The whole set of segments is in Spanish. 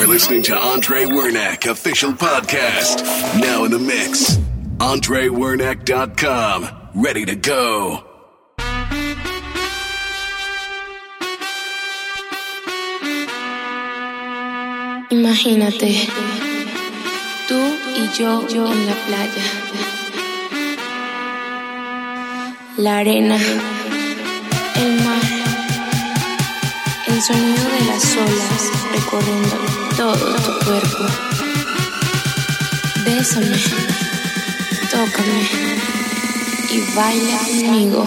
are listening to Andre Wernack official podcast. Now in the mix. AndreWernack.com. Ready to go. Imagínate, tú y yo, yo en la playa. La arena, el mar, el sonido de las olas recorriendo todo tu cuerpo. Bésame, tócame y baila conmigo.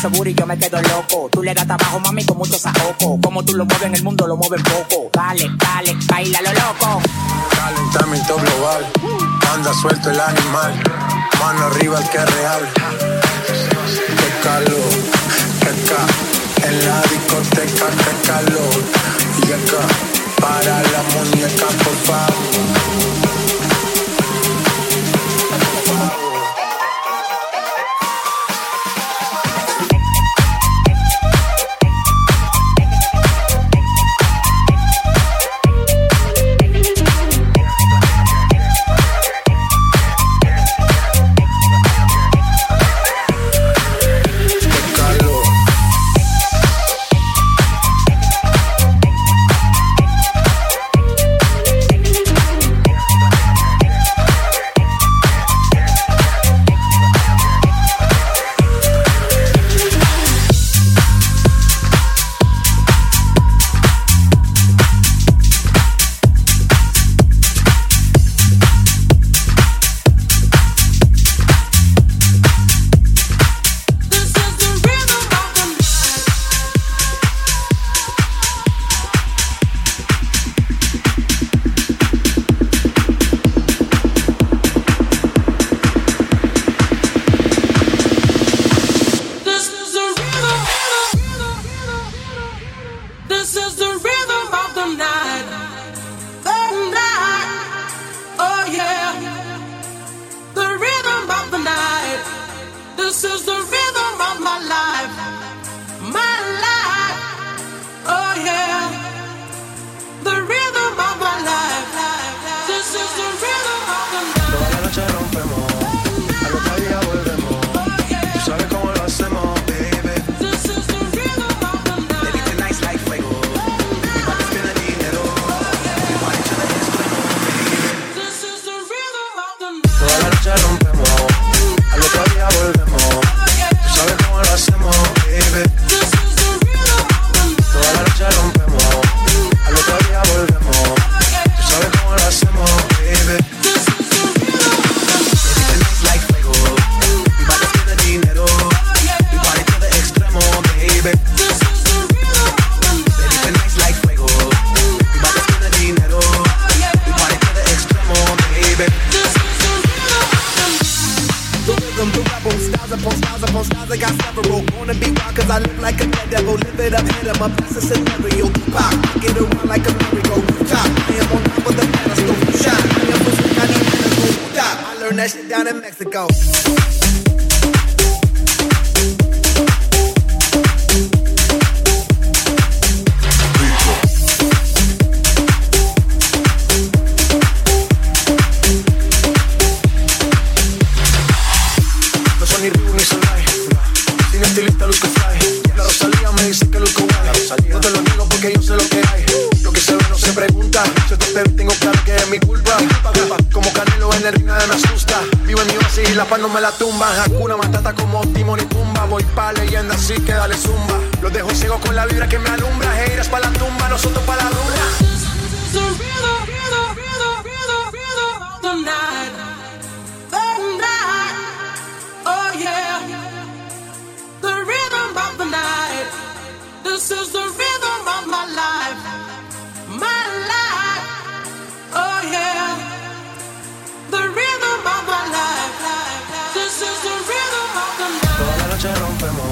Ese booty yo me quedo loco. Tú le das trabajo, mami, con mucho saoco. Como tú lo mueves en el mundo, lo mueves poco. Dale, dale, baila lo loco. Calentamiento global, anda suelto el animal. Mano arriba el que es real. that shit down in Mexico. Para no me la tumba, Rakuna, matata como Timon y Pumba. Voy pa' leyenda, así que dale zumba. Lo dejo ciego con la vibra que me alumbra. Eiras pa' la tumba, nosotros pa' la luna. The rhythm, rhythm, rhythm, rhythm, rhythm. The night, the night. Oh yeah. The rhythm, round the night. This is the rhythm, round my life. My life. Oh yeah. The rhythm, round my life. Vamos.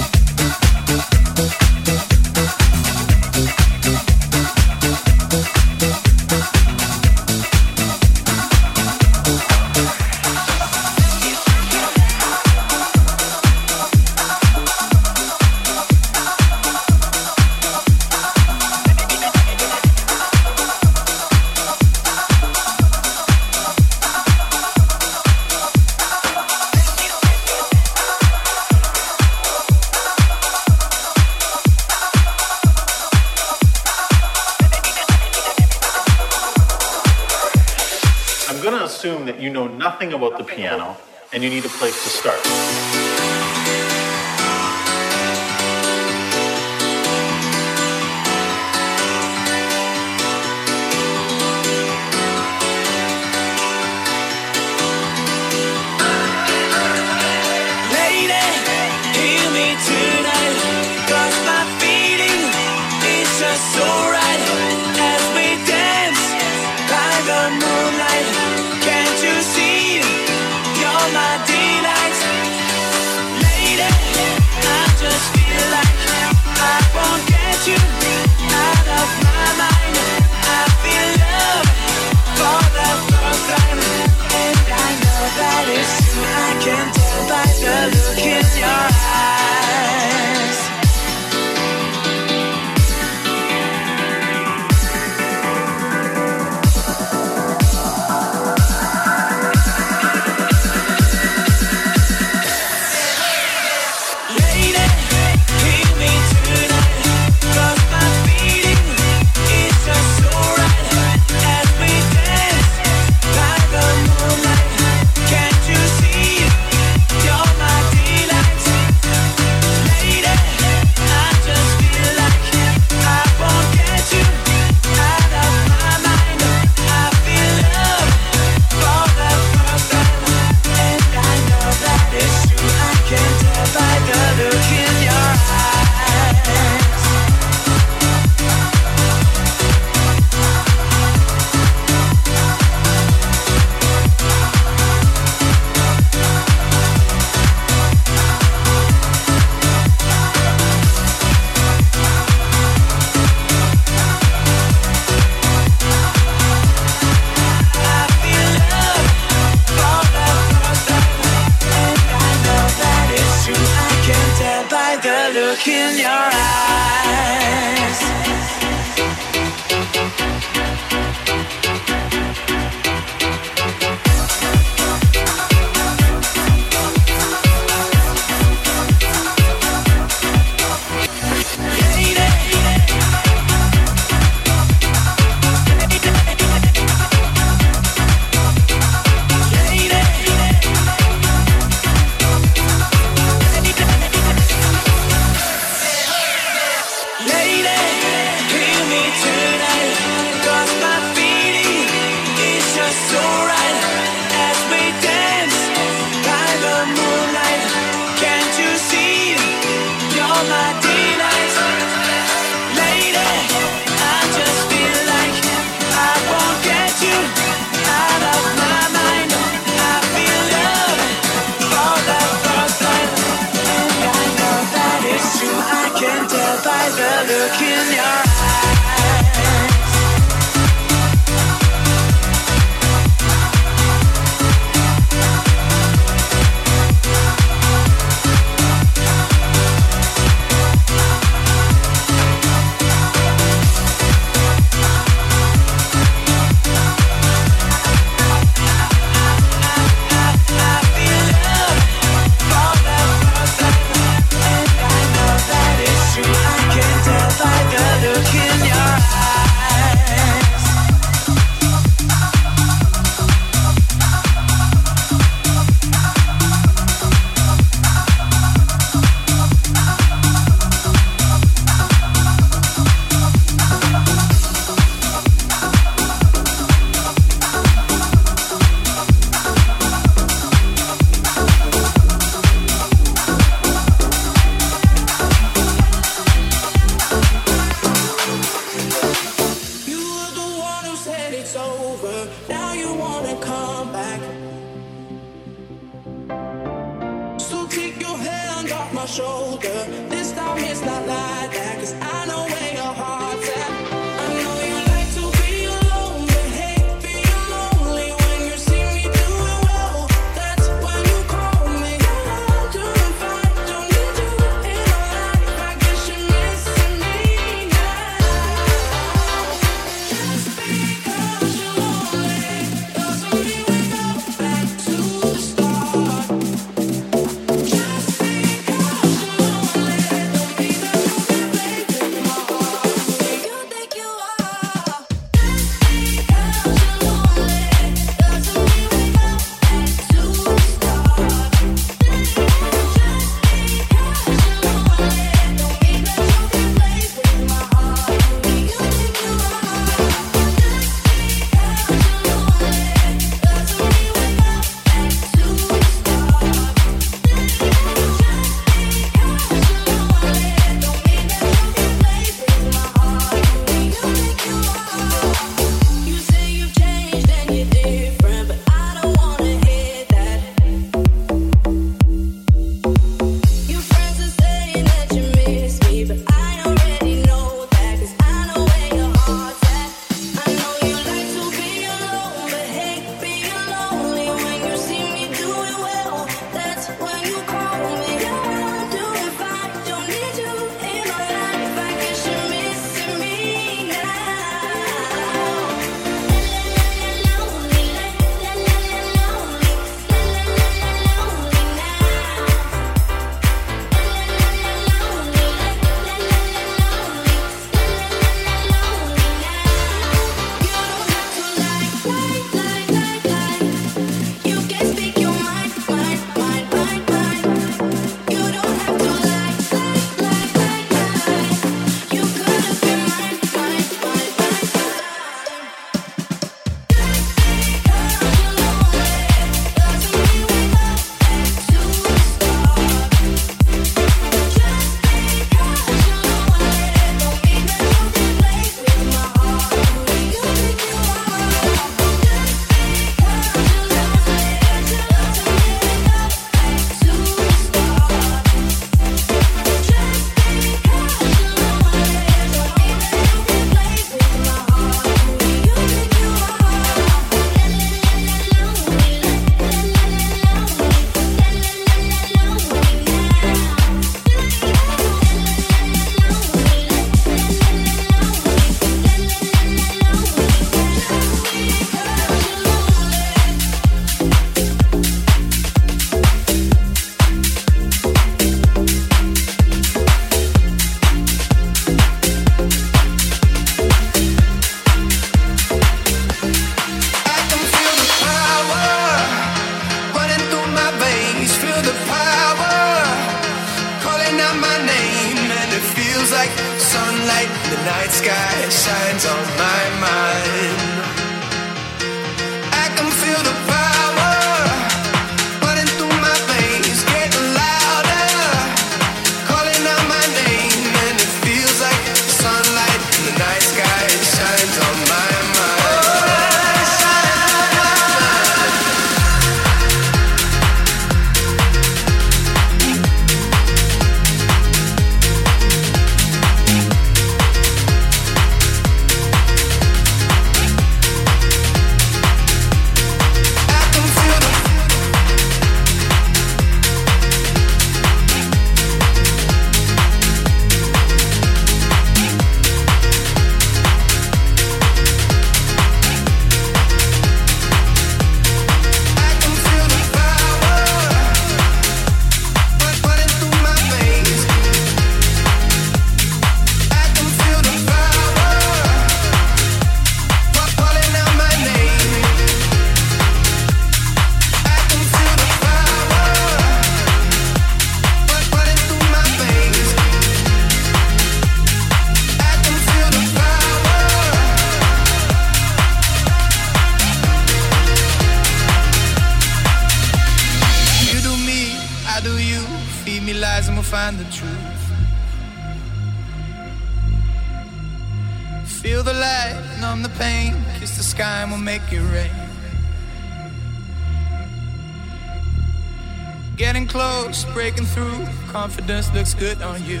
confidence looks good on you.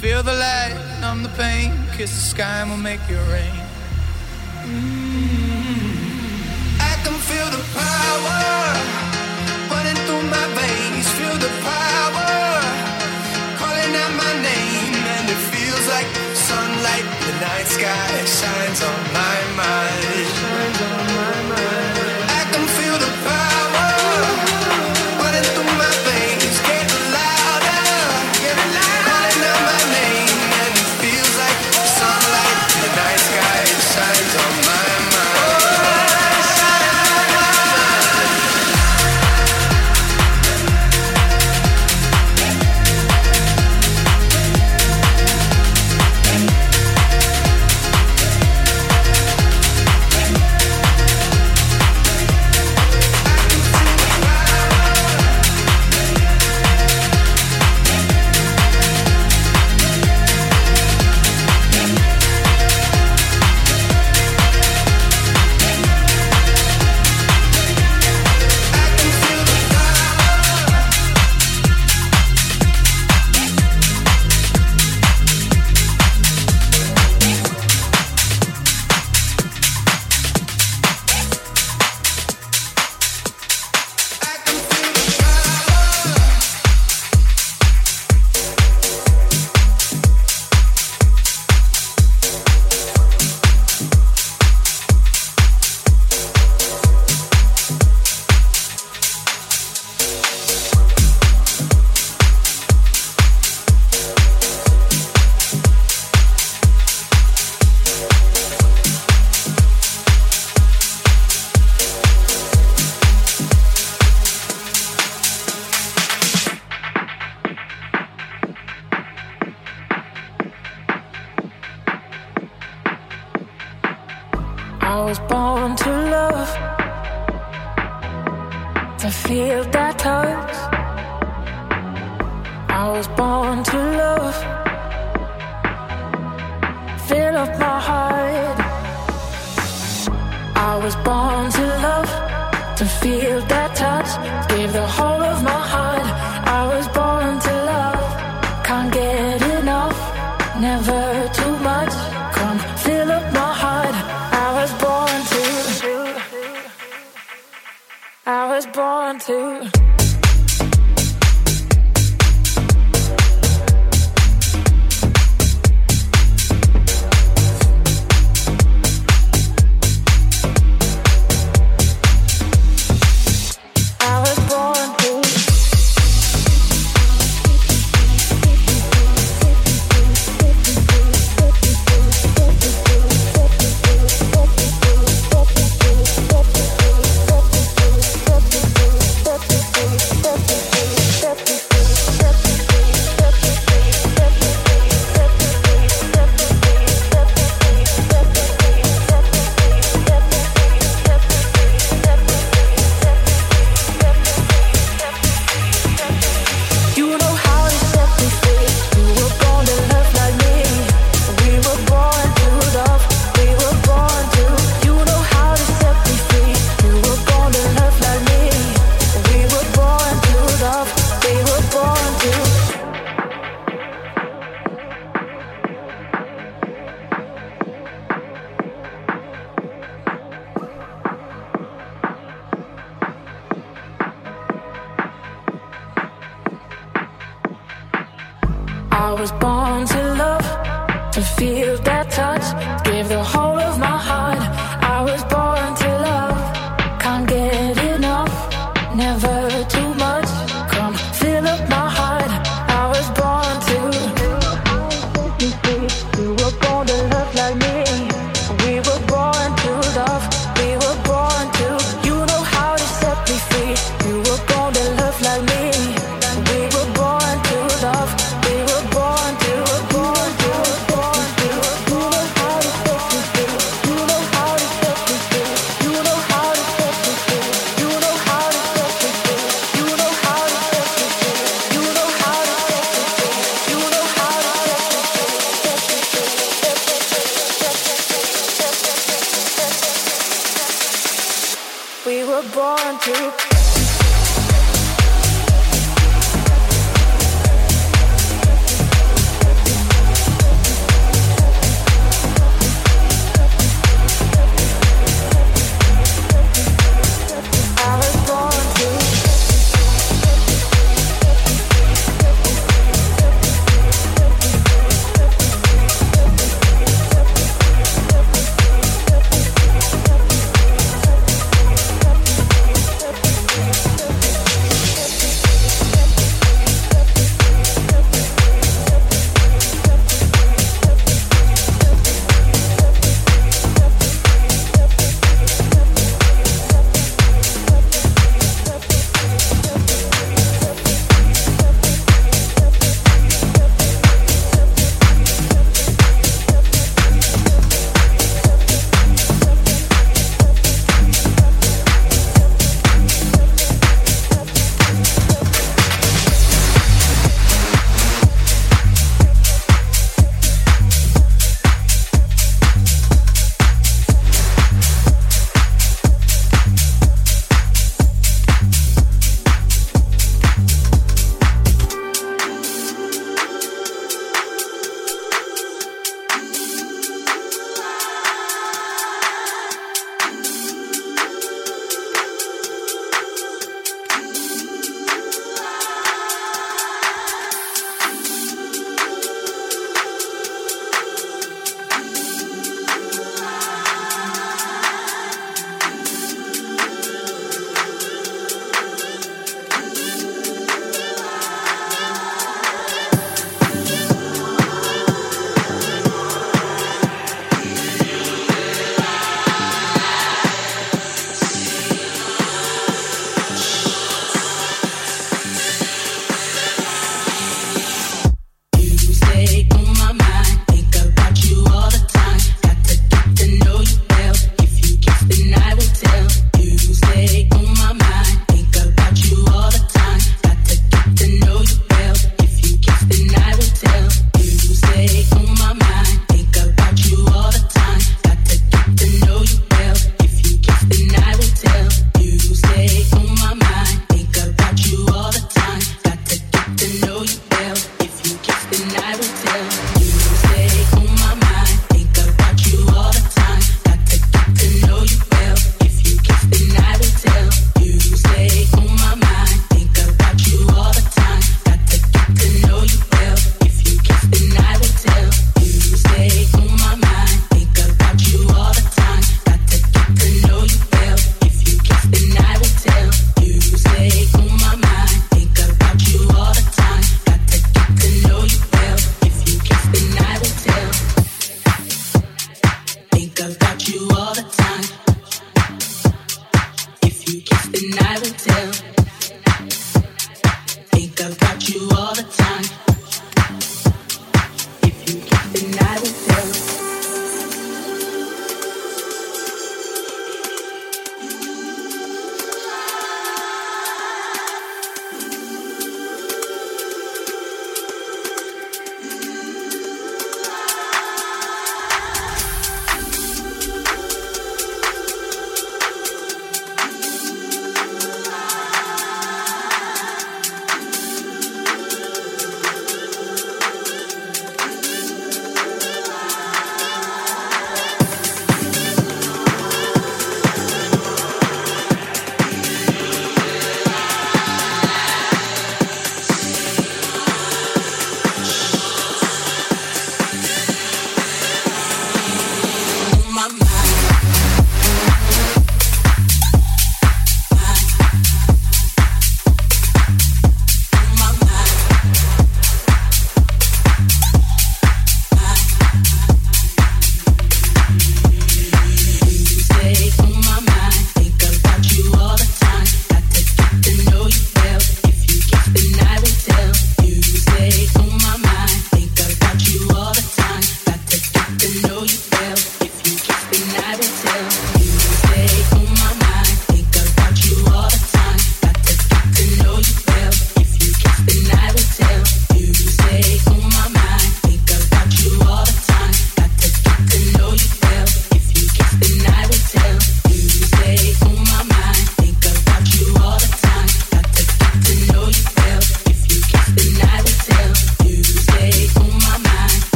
Feel the light, numb the pain, kiss the sky and we'll make it rain. I was born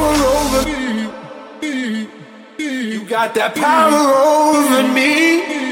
power over me. You got that power over me.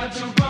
got to run.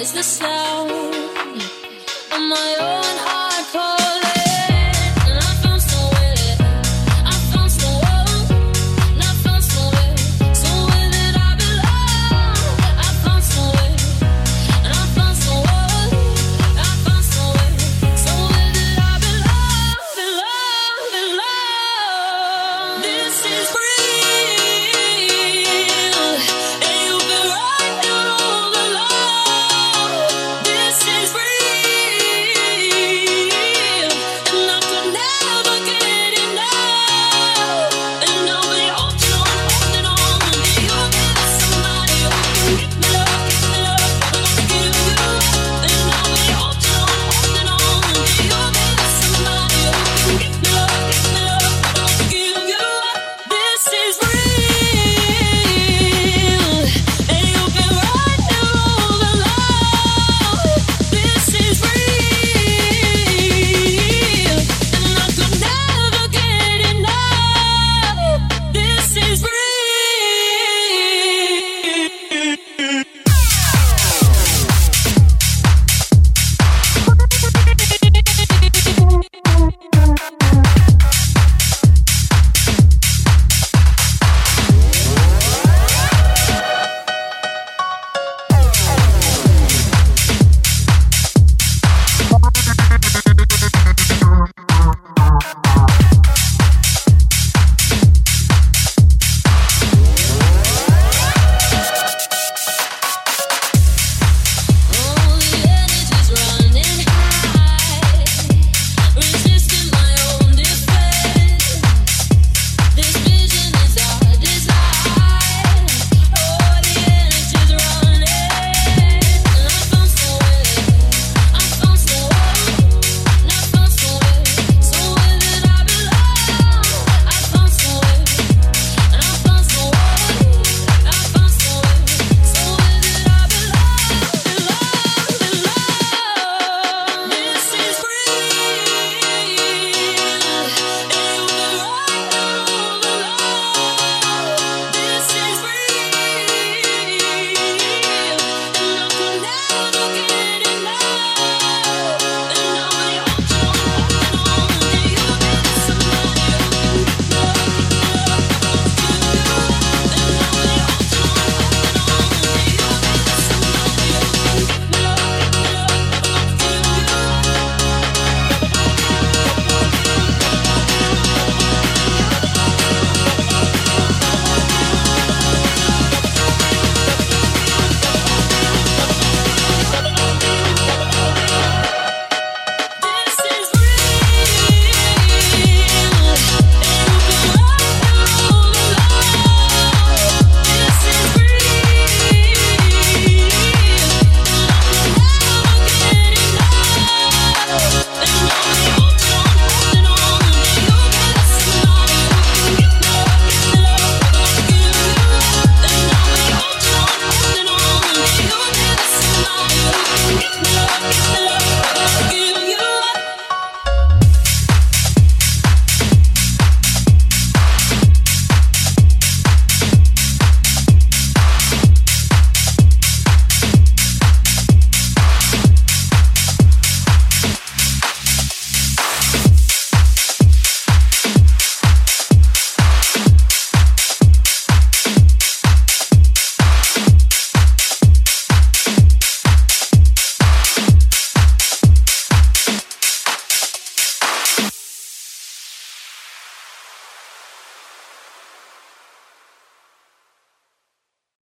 eyes the sun.